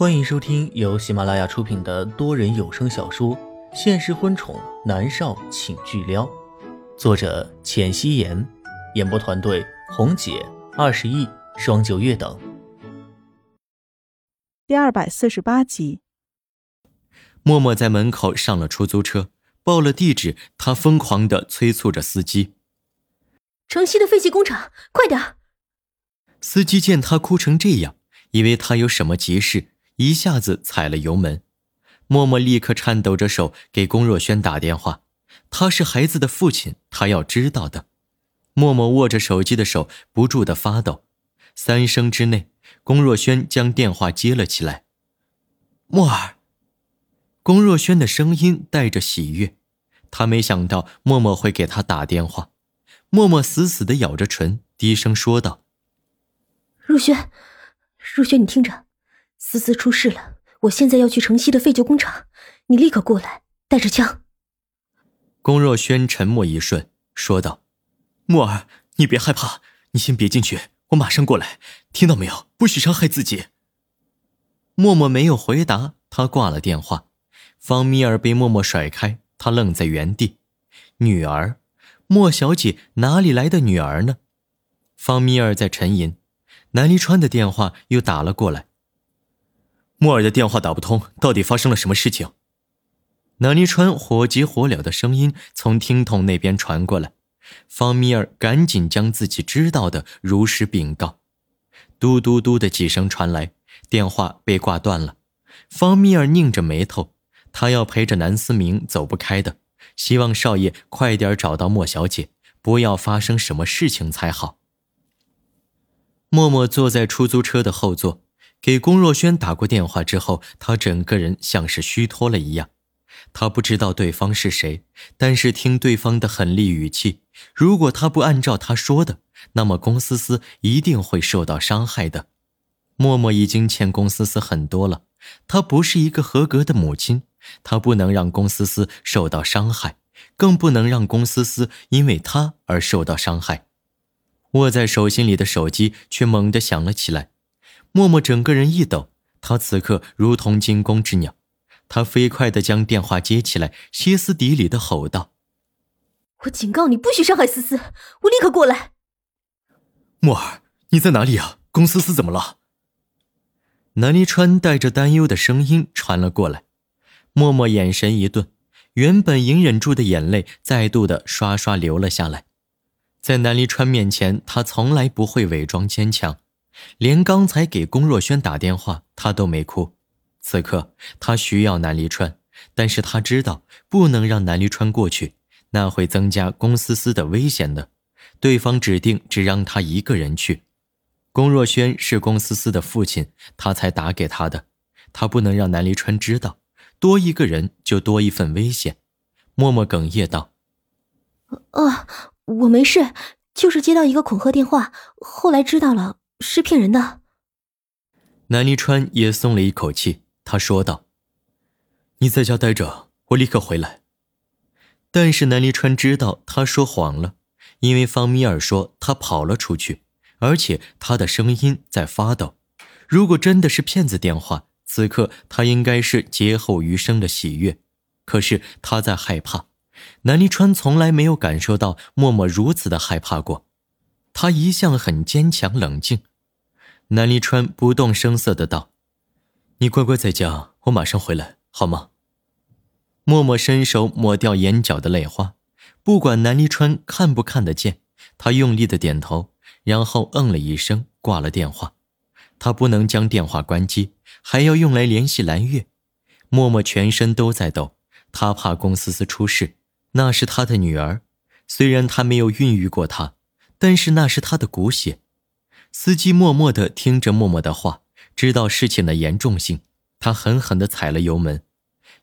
欢迎收听由喜马拉雅出品的多人有声小说《现实婚宠男少请巨撩》，作者：浅汐颜，演播团队：红姐、二十亿、双九月等。第二百四十八集，默默在门口上了出租车，报了地址，他疯狂的催促着司机：“城西的废弃工厂，快点！”司机见他哭成这样，以为他有什么急事。一下子踩了油门，默默立刻颤抖着手给龚若轩打电话。他是孩子的父亲，他要知道的。默默握着手机的手不住的发抖。三声之内，龚若轩将电话接了起来。默儿。龚若轩的声音带着喜悦，他没想到默默会给他打电话。默默死死的咬着唇，低声说道：“若轩，若轩，你听着。”思思出事了，我现在要去城西的废旧工厂，你立刻过来，带着枪。龚若轩沉默一瞬，说道：“墨儿，你别害怕，你先别进去，我马上过来，听到没有？不许伤害自己。”默默没有回答，他挂了电话。方米尔被默默甩开，他愣在原地。女儿，莫小姐哪里来的女儿呢？方米尔在沉吟。南离川的电话又打了过来。莫尔的电话打不通，到底发生了什么事情？南离川火急火燎的声音从听筒那边传过来，方米尔赶紧将自己知道的如实禀告。嘟嘟嘟的几声传来，电话被挂断了。方米尔拧着眉头，他要陪着南思明走不开的，希望少爷快点找到莫小姐，不要发生什么事情才好。默默坐在出租车的后座。给龚若轩打过电话之后，他整个人像是虚脱了一样。他不知道对方是谁，但是听对方的狠厉语气，如果他不按照他说的，那么龚思思一定会受到伤害的。默默已经欠龚思思很多了，她不是一个合格的母亲，她不能让龚思思受到伤害，更不能让龚思思因为她而受到伤害。握在手心里的手机却猛地响了起来。默默整个人一抖，他此刻如同惊弓之鸟，他飞快地将电话接起来，歇斯底里地吼道：“我警告你，不许伤害思思！我立刻过来。”墨儿，你在哪里啊？龚思思怎么了？南离川带着担忧的声音传了过来。默默眼神一顿，原本隐忍住的眼泪再度的刷刷流了下来。在南离川面前，他从来不会伪装坚强。连刚才给龚若轩打电话，他都没哭。此刻他需要南离川，但是他知道不能让南离川过去，那会增加龚思思的危险的。对方指定只让他一个人去。龚若轩是龚思思的父亲，他才打给他的。他不能让南离川知道，多一个人就多一份危险。默默哽咽道：“啊，我没事，就是接到一个恐吓电话，后来知道了。”是骗人的。南离川也松了一口气，他说道：“你在家待着，我立刻回来。”但是南离川知道他说谎了，因为方米尔说他跑了出去，而且他的声音在发抖。如果真的是骗子电话，此刻他应该是劫后余生的喜悦。可是他在害怕。南离川从来没有感受到默默如此的害怕过，他一向很坚强冷静。南离川不动声色的道：“你乖乖在家，我马上回来，好吗？”默默伸手抹掉眼角的泪花，不管南离川看不看得见，他用力的点头，然后嗯了一声，挂了电话。他不能将电话关机，还要用来联系蓝月。默默全身都在抖，他怕龚思思出事，那是他的女儿，虽然他没有孕育过她，但是那是他的骨血。司机默默地听着默默的话，知道事情的严重性，他狠狠地踩了油门。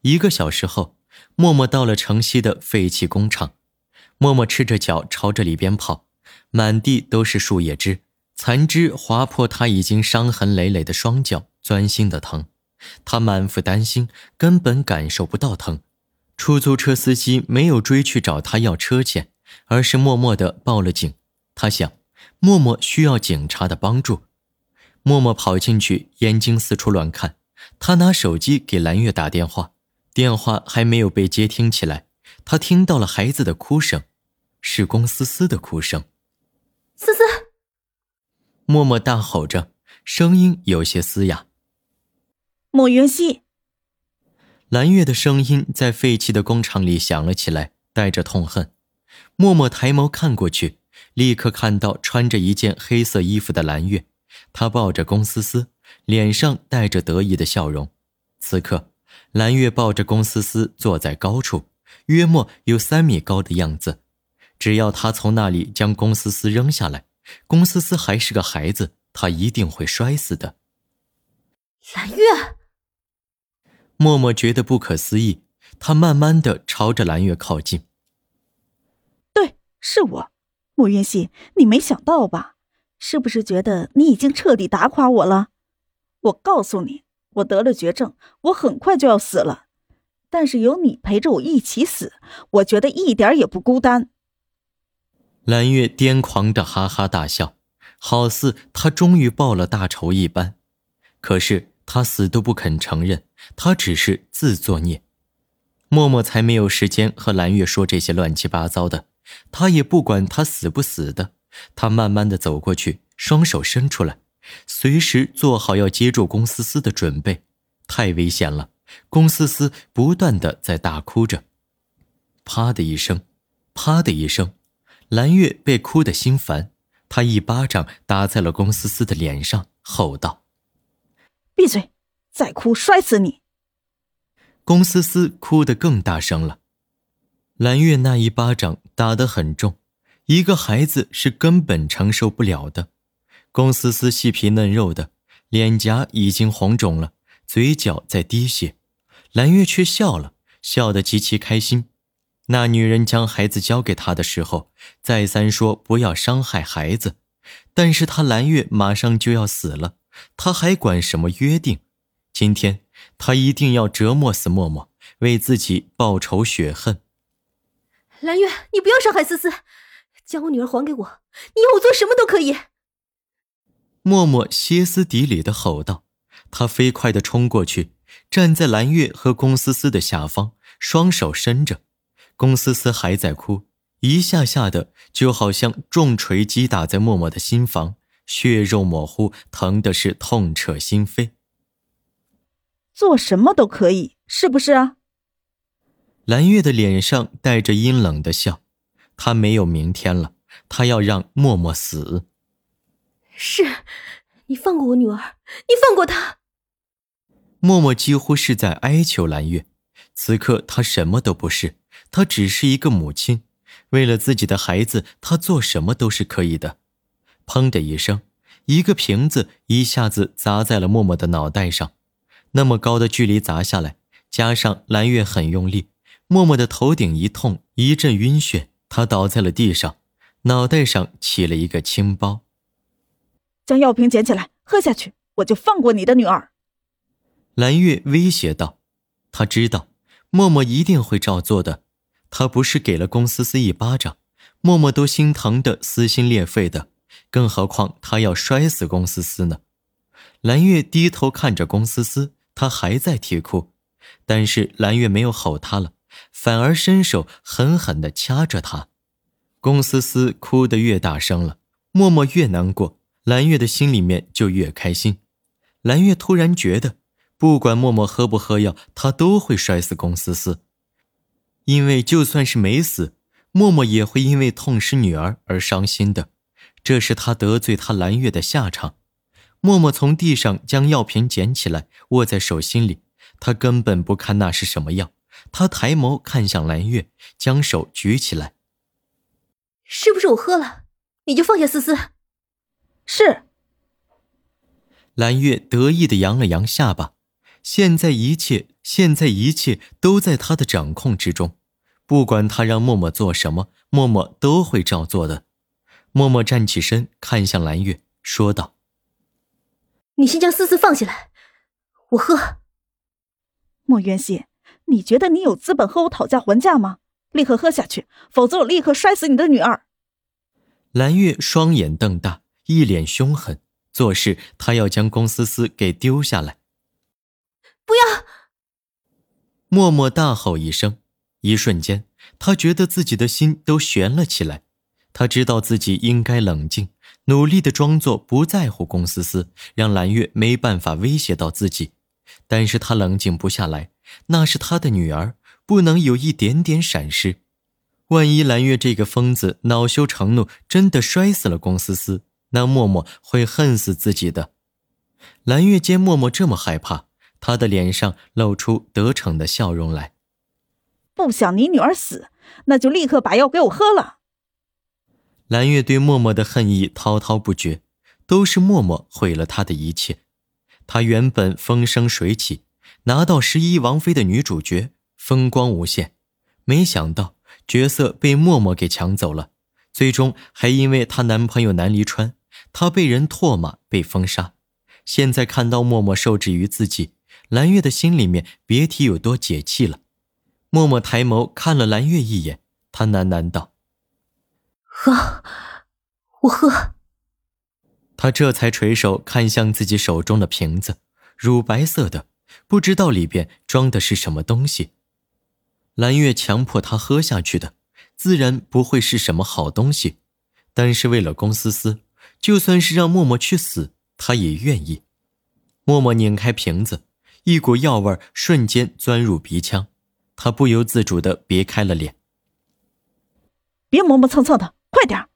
一个小时后，默默到了城西的废弃工厂。默默赤着脚朝着里边跑，满地都是树叶枝，残枝划破他已经伤痕累累的双脚，钻心的疼。他满腹担心，根本感受不到疼。出租车司机没有追去找他要车钱，而是默默地报了警。他想。默默需要警察的帮助，默默跑进去，眼睛四处乱看。他拿手机给蓝月打电话，电话还没有被接听起来，他听到了孩子的哭声，是龚思思的哭声。思思，默默大吼着，声音有些嘶哑。莫云溪，蓝月的声音在废弃的工厂里响了起来，带着痛恨。默默抬眸看过去，立刻看到穿着一件黑色衣服的蓝月，她抱着龚思思，脸上带着得意的笑容。此刻，蓝月抱着龚思思坐在高处，约莫有三米高的样子。只要他从那里将龚思思扔下来，龚思思还是个孩子，他一定会摔死的。蓝月，默默觉得不可思议，他慢慢的朝着蓝月靠近。对，是我，莫云溪，你没想到吧？是不是觉得你已经彻底打垮我了？我告诉你，我得了绝症，我很快就要死了，但是有你陪着我一起死，我觉得一点也不孤单。蓝月癫狂的哈哈大笑，好似他终于报了大仇一般。可是他死都不肯承认，他只是自作孽。默默才没有时间和蓝月说这些乱七八糟的，他也不管他死不死的。他慢慢的走过去，双手伸出来，随时做好要接住龚思思的准备。太危险了！龚思思不断的在大哭着，啪的一声，啪的一声。蓝月被哭得心烦，他一巴掌打在了龚思思的脸上，吼道：“闭嘴！再哭摔死你！”龚思思哭得更大声了。蓝月那一巴掌打得很重，一个孩子是根本承受不了的。龚思思细皮嫩肉的，脸颊已经红肿了，嘴角在滴血，蓝月却笑了，笑得极其开心。那女人将孩子交给他的时候，再三说不要伤害孩子，但是他蓝月马上就要死了，他还管什么约定？今天他一定要折磨死默默，为自己报仇雪恨。蓝月，你不要伤害思思，将我女儿还给我，你要我做什么都可以。默默歇斯底里的吼道，他飞快的冲过去，站在蓝月和龚思思的下方，双手伸着。龚思思还在哭，一下下的就好像重锤击打在默默的心房，血肉模糊，疼的是痛彻心扉。做什么都可以，是不是啊？蓝月的脸上带着阴冷的笑，她没有明天了，她要让默默死。是，你放过我女儿，你放过她。默默几乎是在哀求蓝月，此刻她什么都不是。她只是一个母亲，为了自己的孩子，她做什么都是可以的。砰的一声，一个瓶子一下子砸在了默默的脑袋上，那么高的距离砸下来，加上蓝月很用力，默默的头顶一痛，一阵晕眩，他倒在了地上，脑袋上起了一个青包。将药瓶捡起来，喝下去，我就放过你的女儿。蓝月威胁道：“他知道，默默一定会照做的。”他不是给了龚思思一巴掌，默默都心疼的撕心裂肺的，更何况他要摔死龚思思呢？蓝月低头看着龚思思，她还在啼哭，但是蓝月没有吼她了，反而伸手狠狠的掐着她。龚思思哭得越大声了，默默越难过，蓝月的心里面就越开心。蓝月突然觉得，不管默默喝不喝药，他都会摔死龚思思。因为就算是没死，默默也会因为痛失女儿而伤心的，这是他得罪他蓝月的下场。默默从地上将药瓶捡起来，握在手心里，他根本不看那是什么药，他抬眸看向蓝月，将手举起来。是不是我喝了，你就放下思思？是。蓝月得意的扬了扬下巴，现在一切，现在一切都在他的掌控之中。不管他让默默做什么，默默都会照做的。默默站起身，看向蓝月，说道：“你先将思思放下来，我喝。”莫渊熙，你觉得你有资本和我讨价还价吗？立刻喝下去，否则我立刻摔死你的女儿！蓝月双眼瞪大，一脸凶狠，做事他要将龚思思给丢下来。不要！默默大吼一声，一瞬间，他觉得自己的心都悬了起来。他知道自己应该冷静，努力的装作不在乎龚思思，让蓝月没办法威胁到自己。但是他冷静不下来，那是他的女儿，不能有一点点闪失。万一蓝月这个疯子恼羞成怒，真的摔死了龚思思，那默默会恨死自己的。蓝月见默默这么害怕，他的脸上露出得逞的笑容来。不想你女儿死，那就立刻把药给我喝了。蓝月对默默的恨意滔滔不绝，都是默默毁了他的一切。他原本风生水起，拿到十一王妃的女主角，风光无限。没想到角色被默默给抢走了，最终还因为她男朋友南离川，她被人唾骂，被封杀。现在看到默默受制于自己，蓝月的心里面别提有多解气了。默默抬眸看了蓝月一眼，她喃喃道。好，我喝。他这才垂手看向自己手中的瓶子，乳白色的，不知道里边装的是什么东西。蓝月强迫他喝下去的，自然不会是什么好东西。但是为了龚思思，就算是让默默去死，他也愿意。默默拧开瓶子，一股药味瞬间钻入鼻腔，他不由自主的别开了脸。别磨磨蹭蹭的。快点儿！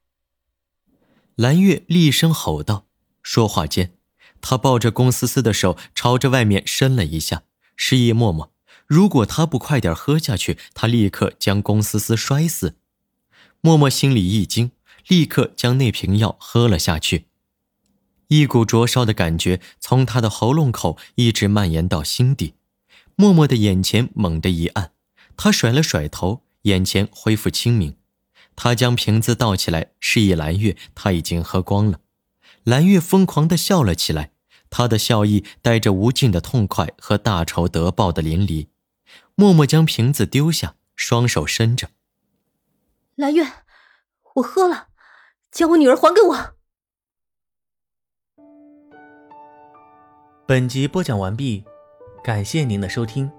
蓝月厉声吼道。说话间，他抱着龚思思的手朝着外面伸了一下，示意默默：如果他不快点喝下去，他立刻将龚思思摔死。默默心里一惊，立刻将那瓶药喝了下去。一股灼烧的感觉从他的喉咙口一直蔓延到心底。默默的眼前猛地一暗，他甩了甩头，眼前恢复清明。他将瓶子倒起来，示意蓝月他已经喝光了。蓝月疯狂地笑了起来，他的笑意带着无尽的痛快和大仇得报的淋漓。默默将瓶子丢下，双手伸着。蓝月，我喝了，将我女儿还给我。本集播讲完毕，感谢您的收听。